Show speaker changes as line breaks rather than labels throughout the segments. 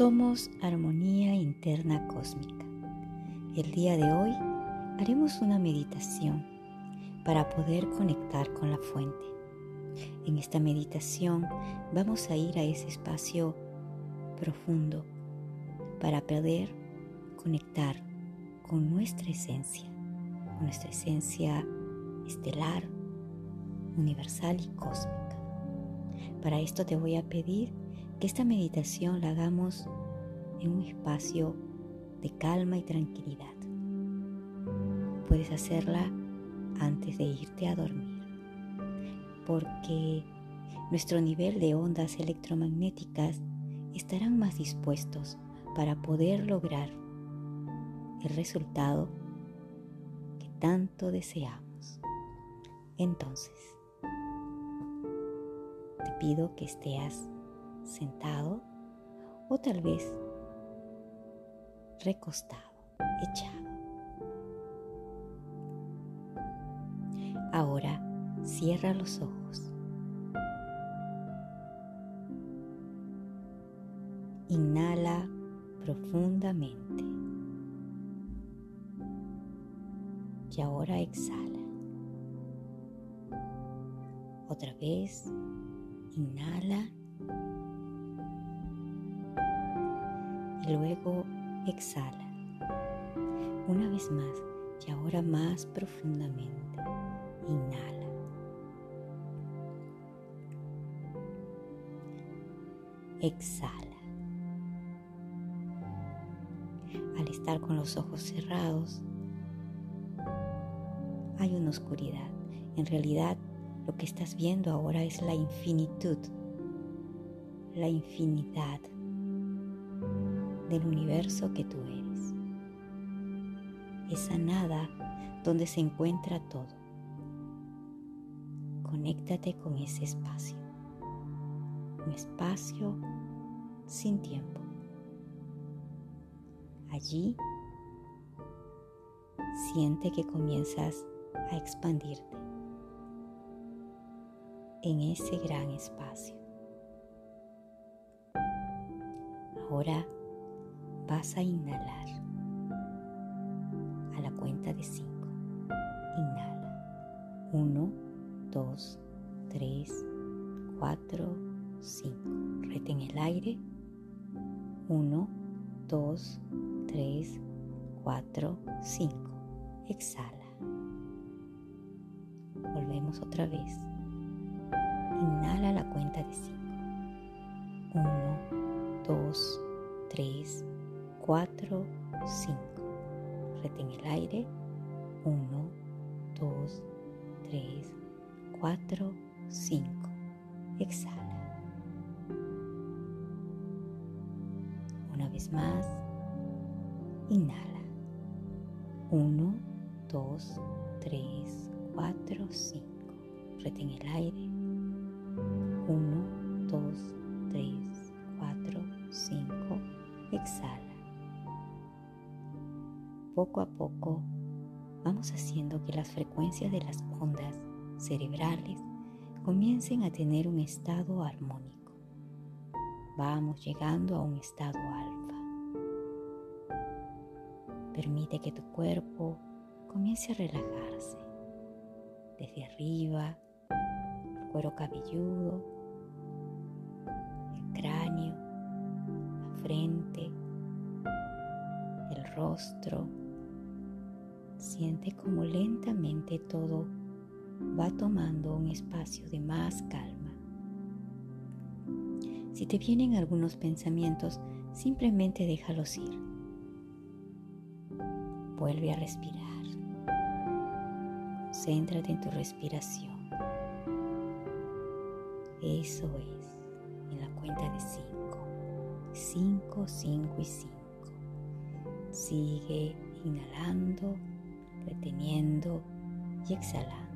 Somos armonía interna cósmica. El día de hoy haremos una meditación para poder conectar con la fuente. En esta meditación vamos a ir a ese espacio profundo para poder conectar con nuestra esencia, con nuestra esencia estelar, universal y cósmica. Para esto te voy a pedir que esta meditación la hagamos en un espacio de calma y tranquilidad. Puedes hacerla antes de irte a dormir, porque nuestro nivel de ondas electromagnéticas estarán más dispuestos para poder lograr el resultado que tanto deseamos. Entonces, te pido que estés sentado o tal vez recostado, echado. Ahora cierra los ojos. Inhala profundamente. Y ahora exhala. Otra vez, inhala luego exhala. Una vez más y ahora más profundamente. Inhala. Exhala. Al estar con los ojos cerrados, hay una oscuridad. En realidad, lo que estás viendo ahora es la infinitud, la infinidad del universo que tú eres. Esa nada donde se encuentra todo. Conéctate con ese espacio. Un espacio sin tiempo. Allí siente que comienzas a expandirte en ese gran espacio. Ahora vas a inhalar a la cuenta de 5. Inhala. 1, 2, 3, 4, 5. Reten el aire. 1, 2, 3, 4, 5. Exhala. Volvemos otra vez. Inhala la cuenta de 5. 1, 2, 3, 4, 5. Retén el aire. 1, 2, 3, 4, 5. Exhala. Una vez más. Inhala. 1, 2, 3, 4, 5. Retén el aire. 1, 2, 3, 4, 5. Exhala poco a poco vamos haciendo que las frecuencias de las ondas cerebrales comiencen a tener un estado armónico. Vamos llegando a un estado alfa. Permite que tu cuerpo comience a relajarse desde arriba, el cuero cabelludo, el rostro, Siente como lentamente todo va tomando un espacio de más calma. Si te vienen algunos pensamientos, simplemente déjalos ir. Vuelve a respirar. Céntrate en tu respiración. Eso es, en la cuenta de 5. 5, 5 y 5. Sigue inhalando, reteniendo y exhalando.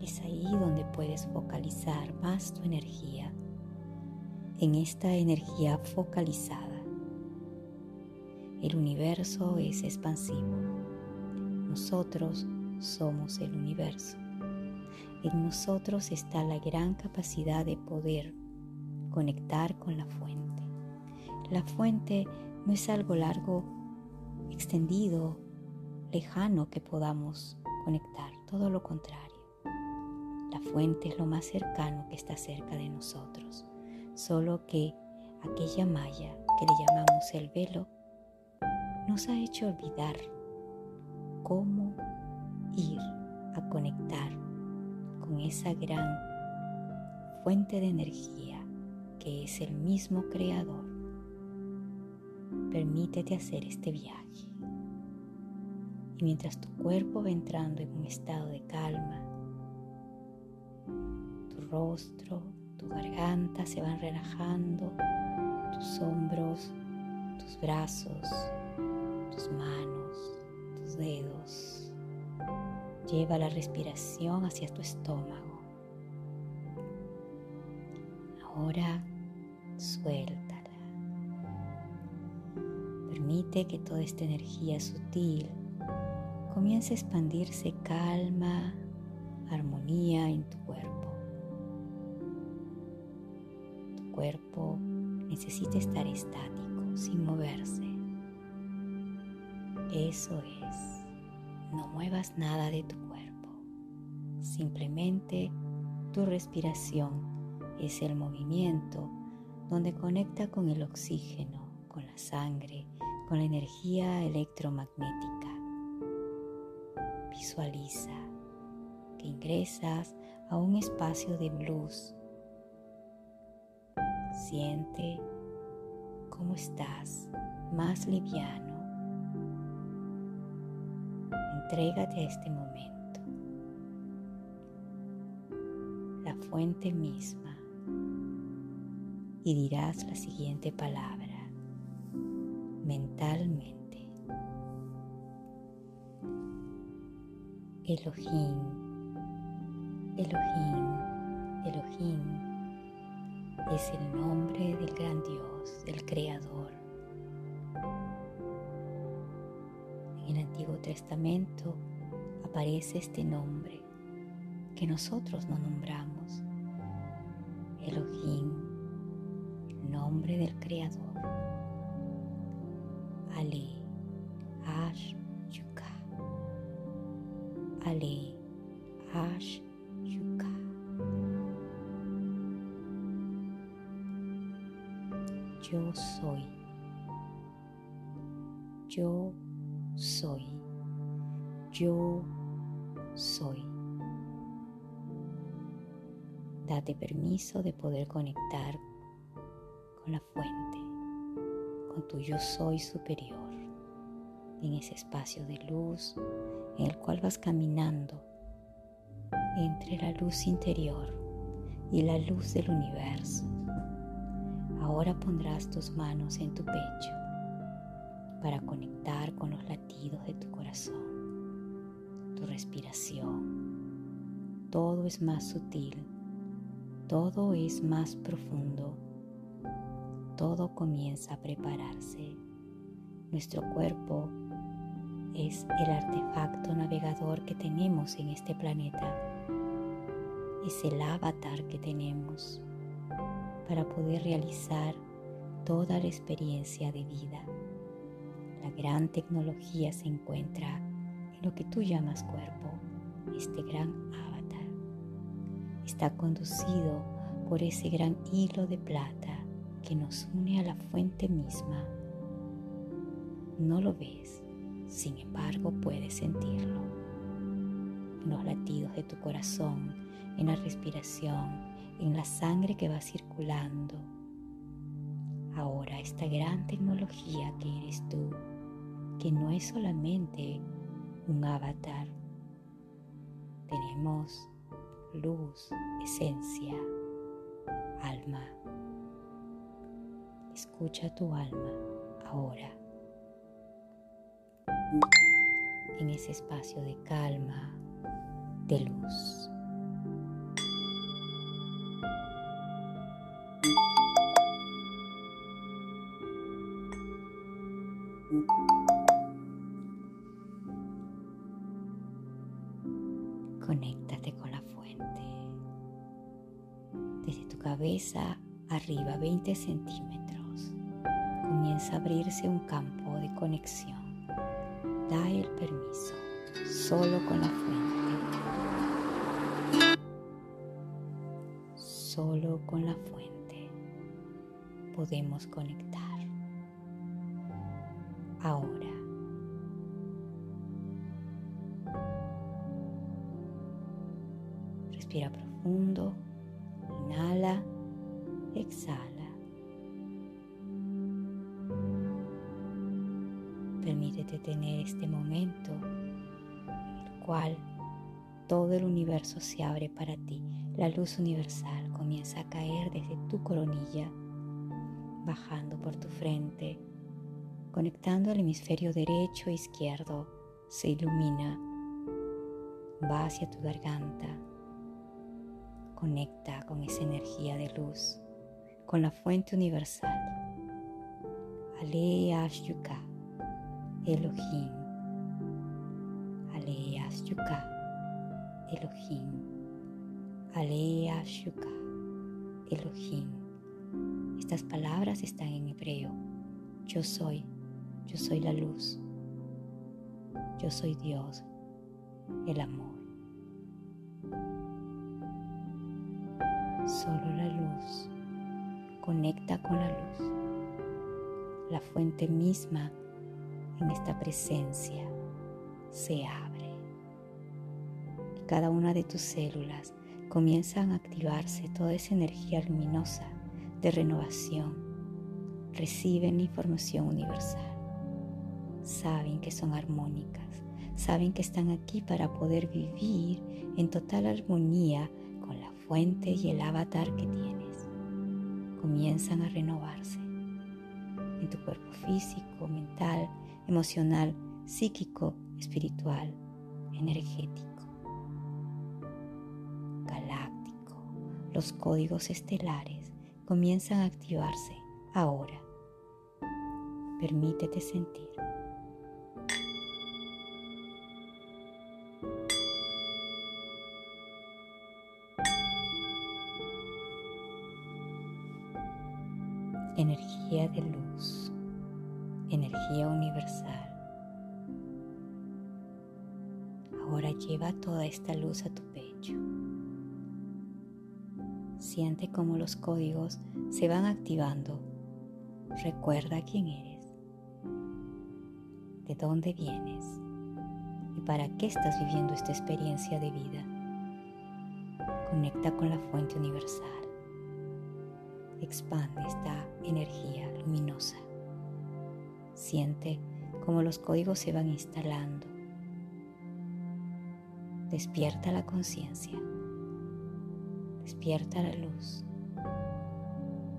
Es ahí donde puedes focalizar más tu energía, en esta energía focalizada. El universo es expansivo. Nosotros somos el universo. En nosotros está la gran capacidad de poder conectar con la fuente. La fuente no es algo largo, extendido, lejano que podamos conectar, todo lo contrario. La fuente es lo más cercano que está cerca de nosotros, solo que aquella malla que le llamamos el velo nos ha hecho olvidar cómo ir a conectar con esa gran fuente de energía que es el mismo creador permítete hacer este viaje. Y mientras tu cuerpo va entrando en un estado de calma, tu rostro, tu garganta se van relajando, tus hombros, tus brazos, tus manos, tus dedos. Lleva la respiración hacia tu estómago. Ahora suelta Permite que toda esta energía sutil comience a expandirse calma, armonía en tu cuerpo. Tu cuerpo necesita estar estático, sin moverse. Eso es, no muevas nada de tu cuerpo. Simplemente tu respiración es el movimiento donde conecta con el oxígeno, con la sangre con la energía electromagnética. Visualiza que ingresas a un espacio de luz. Siente cómo estás más liviano. Entrégate a este momento. La fuente misma y dirás la siguiente palabra mentalmente. Elohim, Elohim, Elohim es el nombre del gran Dios, del Creador. En el Antiguo Testamento aparece este nombre que nosotros no nombramos. Elohim, nombre del Creador. Ali Ash Yuka. Ali Ash Yuka. Yo soy. Yo soy. Yo soy. Date permiso de poder conectar con la fuente con tu yo soy superior, en ese espacio de luz en el cual vas caminando entre la luz interior y la luz del universo. Ahora pondrás tus manos en tu pecho para conectar con los latidos de tu corazón, tu respiración. Todo es más sutil, todo es más profundo todo comienza a prepararse. Nuestro cuerpo es el artefacto navegador que tenemos en este planeta. Es el avatar que tenemos para poder realizar toda la experiencia de vida. La gran tecnología se encuentra en lo que tú llamas cuerpo, este gran avatar. Está conducido por ese gran hilo de plata que nos une a la fuente misma. No lo ves, sin embargo puedes sentirlo. en los latidos de tu corazón, en la respiración, en la sangre que va circulando. Ahora esta gran tecnología que eres tú, que no es solamente un avatar. Tenemos luz, esencia, Escucha tu alma ahora. En ese espacio de calma, de luz. Conéctate con la fuente. Desde tu cabeza arriba 20 centímetros abrirse un campo de conexión. Da el permiso solo con la fuente. Solo con la fuente podemos conectar. Ahora. Respira profundo. Momento en el cual todo el universo se abre para ti. La luz universal comienza a caer desde tu coronilla, bajando por tu frente, conectando al hemisferio derecho e izquierdo. Se ilumina, va hacia tu garganta, conecta con esa energía de luz, con la fuente universal. Ale Yuka, Elohim. Yuka, Elohim. Ale Yuka, Elohim. Estas palabras están en hebreo. Yo soy, yo soy la luz. Yo soy Dios, el amor. Solo la luz conecta con la luz. La fuente misma en esta presencia se abre. Cada una de tus células comienzan a activarse toda esa energía luminosa de renovación. Reciben información universal. Saben que son armónicas. Saben que están aquí para poder vivir en total armonía con la fuente y el avatar que tienes. Comienzan a renovarse en tu cuerpo físico, mental, emocional, psíquico, espiritual, energético, galáctico. Los códigos estelares comienzan a activarse ahora. Permítete sentir. Energía de luz, energía universal. Ahora lleva toda esta luz a tu Siente cómo los códigos se van activando. Recuerda quién eres, de dónde vienes y para qué estás viviendo esta experiencia de vida. Conecta con la fuente universal. Expande esta energía luminosa. Siente cómo los códigos se van instalando. Despierta la conciencia. Despierta la luz.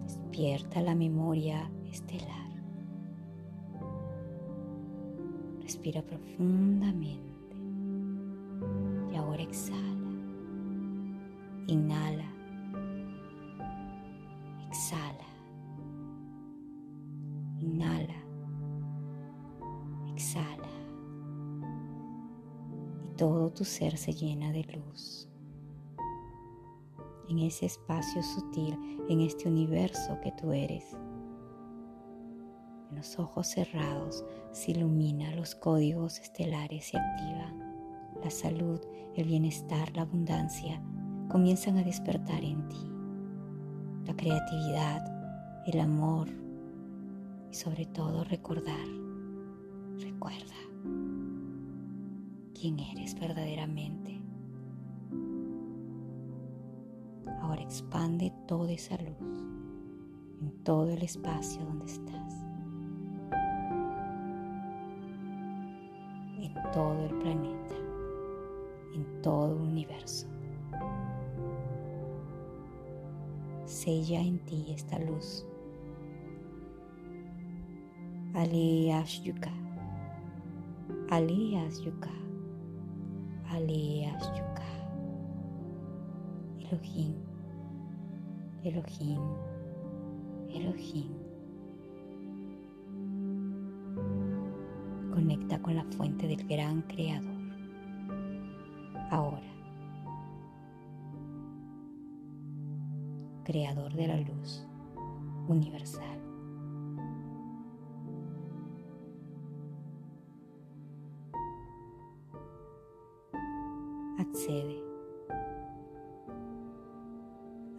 Despierta la memoria estelar. Respira profundamente y ahora exhala. Inhala. Exhala. Inhala. Exhala. Y todo tu ser se llena de luz en ese espacio sutil, en este universo que tú eres. En los ojos cerrados se ilumina, los códigos estelares se activan. La salud, el bienestar, la abundancia comienzan a despertar en ti. La creatividad, el amor y sobre todo recordar. Recuerda quién eres verdaderamente Ahora expande toda esa luz en todo el espacio donde estás, en todo el planeta, en todo el universo. Sella en ti esta luz. Alias Yuka. Alias Yuka. Alias Yuka. Elohim. Elohim. Elohim. Conecta con la fuente del gran creador. Ahora. Creador de la luz universal.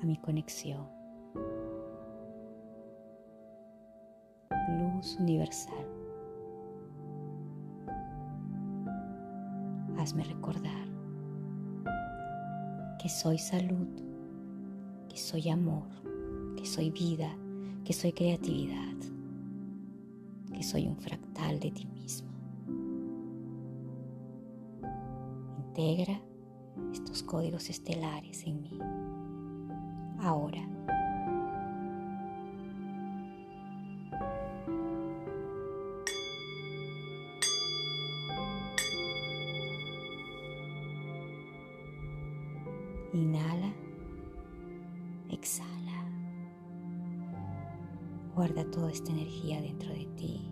A mi conexión universal. Hazme recordar que soy salud, que soy amor, que soy vida, que soy creatividad, que soy un fractal de ti mismo. Integra estos códigos estelares en mí. Ahora Inhala, exhala. Guarda toda esta energía dentro de ti.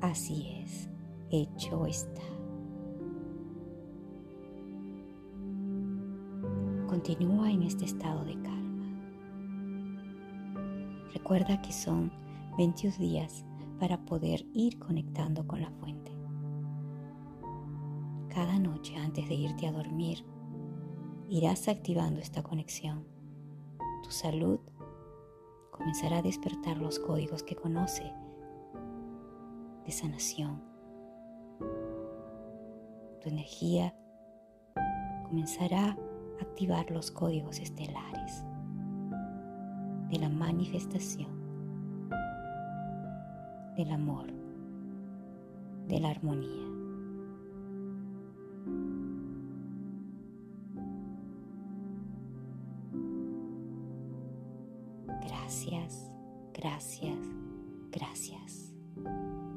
Así es, hecho está. Continúa en este estado de calma. Recuerda que son 21 días para poder ir conectando con la fuente cada noche antes de irte a dormir, irás activando esta conexión. Tu salud comenzará a despertar los códigos que conoce de sanación. Tu energía comenzará activar los códigos estelares de la manifestación, del amor, de la armonía. Gracias, gracias, gracias,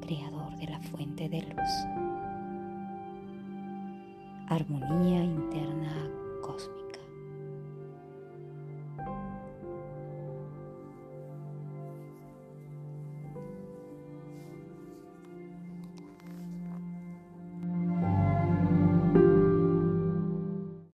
Creador de la fuente de luz. Armonía interna cósmico.